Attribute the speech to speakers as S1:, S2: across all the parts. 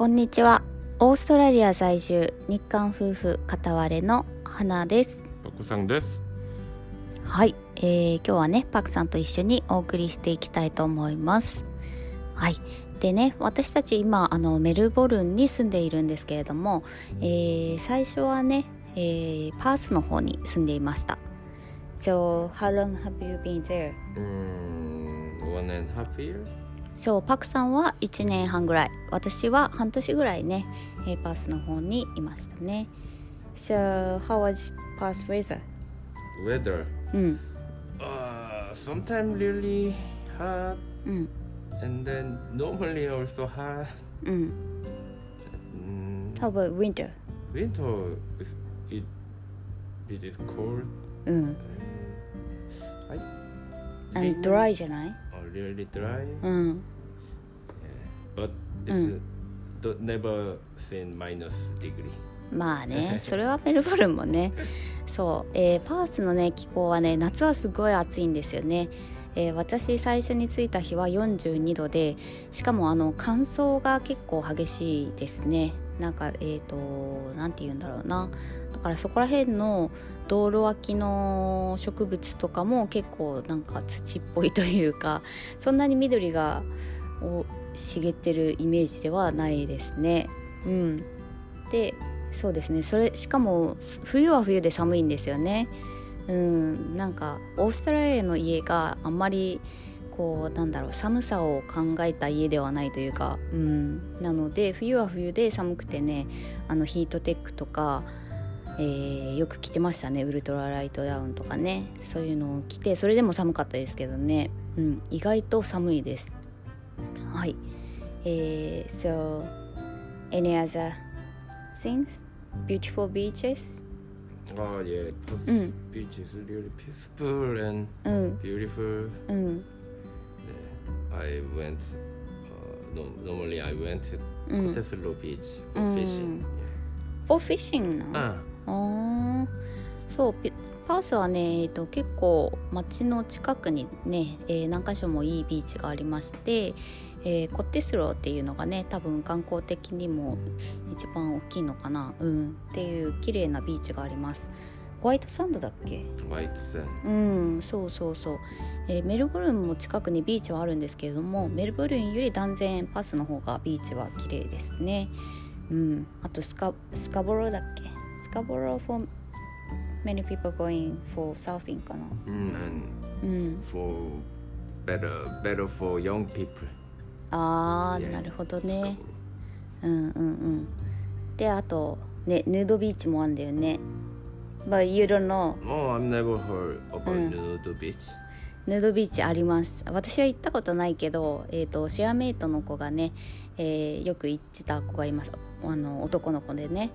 S1: こんにちはオーストラリア在住日韓夫婦片割れの花です
S2: パクさんです。
S1: はい、えー今日はねパクさんと一緒にお送りしていきたいと思いますはいでね私たち今あのメルボルンに住んでいるんですけれども、えー最初はね、えーパースの方に住んでいました So how long have you been there?
S2: one and a half years?
S1: そうパクさんは1年半ぐらい私は半年ぐらいね、えーパースの方にいましたね So how was Perth weather?
S2: Weather.
S1: うん、
S2: Uh, sometimes really hot
S1: うん、
S2: and then normally also hot.
S1: うん。
S2: Mm,
S1: How about winter?
S2: winter is it it is cold.
S1: うん。
S2: I
S1: And dry じゃない
S2: really dry,
S1: うん。
S2: but it's uh, never seen minus degree.
S1: まあね、それはメルボルンもね。そう、えーパースのね気候はね夏はすごい暑いんですよね。えー私最初に着いた日は42度でしかもあの乾燥が結構激しいですねなんかえっ、となんて言うんだろうなだからそこら辺の道路脇の植物とかも結構なんか土っぽいというか そんなに緑が茂ってるイメージではないですね。うん。でそうですね。それしかも冬は冬で寒いんですよね。うん。なんかオーストラリアの家があんまりこうなんだろう寒さを考えた家ではないというか、うん、なので冬は冬で寒くてねあのヒートテックとか、えーよく着てましたねウルトラライトダウンとかねそういうのを着てそれでも寒かったですけどね、うん、意外と寒いですはいえー、so any other things beautiful beaches
S2: Oh yeah, this
S1: Mm.
S2: beach is really peaceful and
S1: うん
S2: beautiful.
S1: うん
S2: I went. Uh, no, normally I went to
S1: うん
S2: Cottesloe Beach for
S1: Mm.
S2: fishing.
S1: for fishing なの
S2: Ah,
S1: あー。そうピパースはね、えっと、結構街の近くにね、えー何か所もいいビーチがありまして、えーコッテスローっていうのがね多分観光的にも一番大きいのかな、うん、っていう綺麗なビーチがあります。ホワイトサンドだっけ
S2: ？white sand.
S1: うん。そうそうそう、えーメルボルンも近くにビーチはあるんですけれどもメルボルンより断然パスの方がビーチは綺麗ですね。うん。あとスカスカボローだっけ？スカボロー for many people going for surfing かな
S2: Mm, and
S1: うん
S2: for better, better for young people.
S1: あー
S2: Yeah.
S1: なるほどねうんうんうんであとねヌードビーチもあるんだよね But you don't know
S2: Oh, I've never heard about
S1: Mm.
S2: Nudo Beach.
S1: ヌードビーチあります私は行ったことないけど、えー、とシェアメイトの子がね、えーよく行ってた子がいますあの男の子でね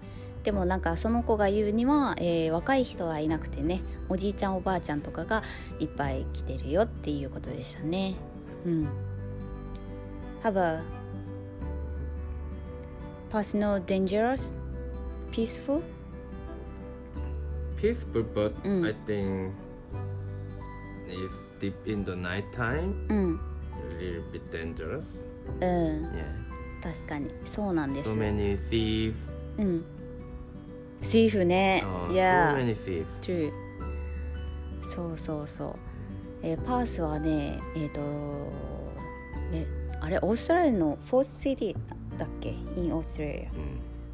S1: でもなんかその子が言うには、えー若い人はいなくてねおじいちゃんおばあちゃんとかがいっぱい来てるよっていうことでしたねうん Have a personal dangerous peaceful
S2: Peaceful, but
S1: Mm.
S2: I think it's deep in the night time.
S1: うん、
S2: A little bit dangerous.
S1: うん、
S2: Yeah.
S1: 確かにそうなんです
S2: So many thieves.
S1: うんシーフね。
S2: Oh,
S1: いや。
S2: so many thieves.
S1: True そうそうそう、えーパースはねえっ、とねあれオーストラリアのフォースシティだっけ？in オーストラリ
S2: Mm.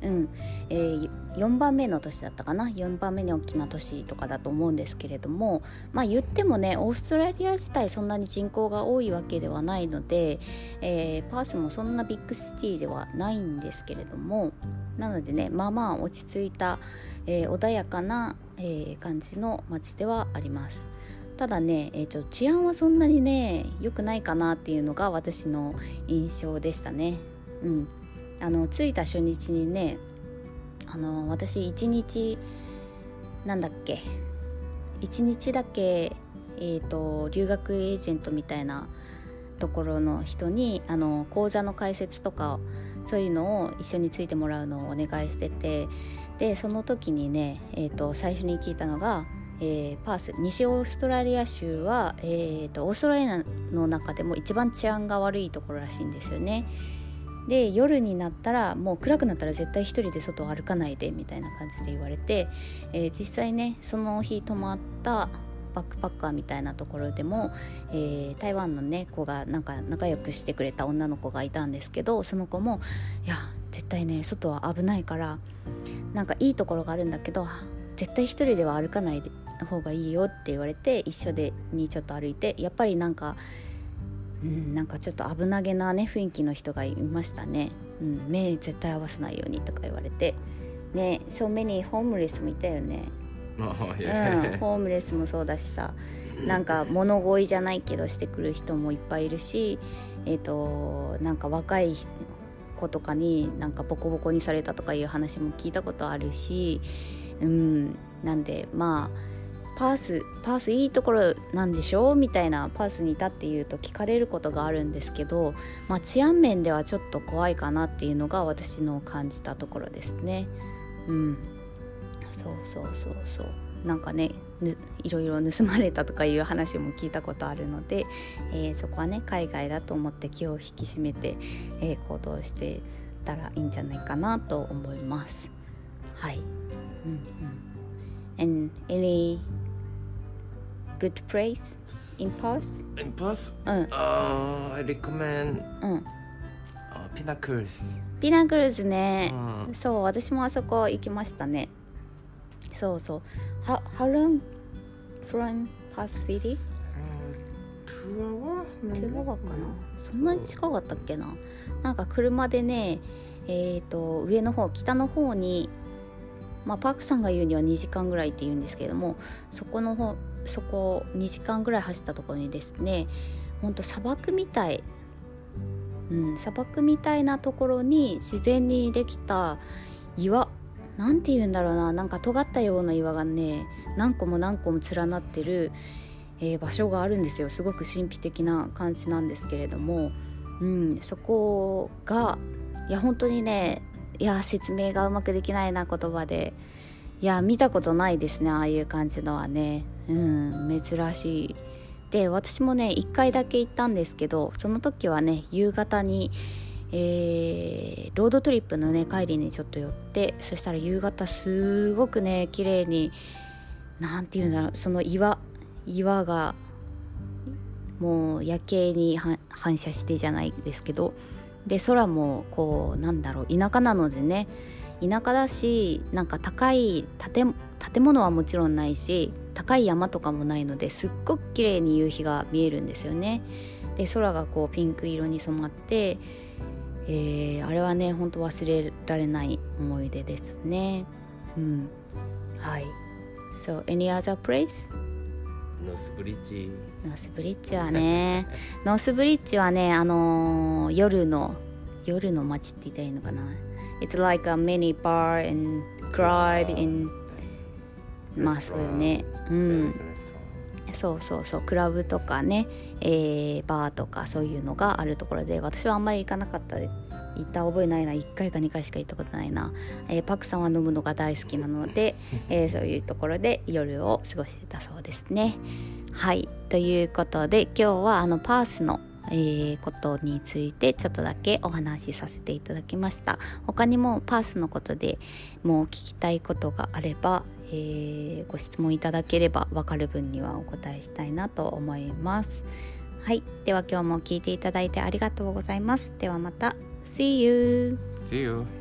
S1: アうん、えー、4番目の都市だったかな？4番目に大きな都市とかだと思うんですけれどもまあ言ってもねオーストラリア自体そんなに人口が多いわけではないので、えーパースもそんなビッグシティではないんですけれどもなのでねまあまあ落ち着いた、えー穏やかな、えー感じの街ではあります。ただね、えーちょ治安はそんなにね良くないかなっていうのが私の印象でしたね。うん。あの着いた初日にねあの私一日なんだっけ一日だけ、えー、と留学エージェントみたいなところの人にあの講座の解説とかそういうのを一緒についてもらうのをお願いしててでその時にね、えー、と最初に聞いたのが、えーパース西オーストラリア州は、えー、とオーストラリアの中でも一番治安が悪いところらしいんですよね。で夜になったらもう暗くなったら絶対一人で外を歩かないでみたいな感じで言われて、えー、実際ねその日泊まったバックパッカーみたいなところでも、えー、台湾のね子がなんか仲良くしてくれた女の子がいたんですけどその子も「いや絶対ね外は危ないからなんかいいところがあるんだけど絶対一人では歩かない方がいいよ」って言われて一緒でにちょっと歩いてやっぱりなんかうん、なんかちょっと危なげなね雰囲気の人がいましたね、うん、目絶対合わせないようにとか言われて。ねそう目にホームレスもいたよね、うん、ホームレスもそうだしさ。なんか物乞いじゃないけどしてくる人もいっぱいいるしえっ、ー、となんか若い子とかになんかボコボコにされたとかいう話も聞いたことあるしうんなんでまあパースパースいいところなんでしょうみたいなパースにいたっていうと聞かれることがあるんですけど、まあ、治安面ではちょっと怖いかなっていうのが私の感じたところですね。うん、そうそうそうそうなんかねいろいろ盗まれたとかいう話も聞いたことあるので、えー、そこはね海外だと思って気を引き締めて、えー、行動してたらいいんじゃないかなと思います。はい、うんうん And any good place in Perth?
S2: In Perth?
S1: うん。
S2: Uh, I recommend
S1: うん。
S2: uh, Pinnacles.
S1: ピナクルズね、
S2: うん
S1: そう私もあそこ行きましたねそうそう How, how long from Perth City?
S2: Uh?
S1: 2 hour かなそんなに近かったっけななんか車でねえっ、と上の方北の方にまあパークさんが言うには2時間ぐらいって言うんですけれどもそこの方そこ2時間ぐらい走ったところにですねほんと砂漠みたい、うん、砂漠みたいなところに自然にできた岩なんて言うんだろうななんか尖ったような岩がね何個も何個も連なってる、えー、場所があるんですよ。すごく神秘的な感じなんですけれども、うん、そこがいや本当にねいや説明がうまくできないな言葉で。いや見たことないですねああいう感じのはね。うん珍しい。で私もね1回だけ行ったんですけどその時はね夕方にえー、ロードトリップのね帰りにちょっと寄ってそしたら夕方すごくね綺麗に何て言うんだろうその岩岩がもう夜景に反射してじゃないですけどで空もこうなんだろう田舎なのでね田舎だしなんか高い建物はもちろんないし高い山とかもないのですっごく綺麗に夕日が見えるんですよね。で空がこうピンク色に染まって、えー、あれはねほんと忘れられない思い出ですね。うん、はい。So any other place?
S2: ノースブリッジ。
S1: ノースブリッジはね ノースブリッジはねあのー、夜の夜の街って言ったらいいのかな。It's like a mini bar and club in まあそうよね。うん。そうそうそう。クラブとかね、えー、バーとかそういうのがあるところで私はあんまり行かなかったで行った覚えないな1回か2回しか行ったことないな、えー、パクさんは飲むのが大好きなので、えー、そういうところで夜を過ごしてたそうですね。はい。ということで今日はあのパースのえー、ことについてちょっとだけお話しさせていただきました。他にもパースのことでもう聞きたいことがあれば、えー、ご質問いただければ分かる分にはお答えしたいなと思いますはいでは今日も聞いていただいてありがとうございますではまた See you!
S2: See you!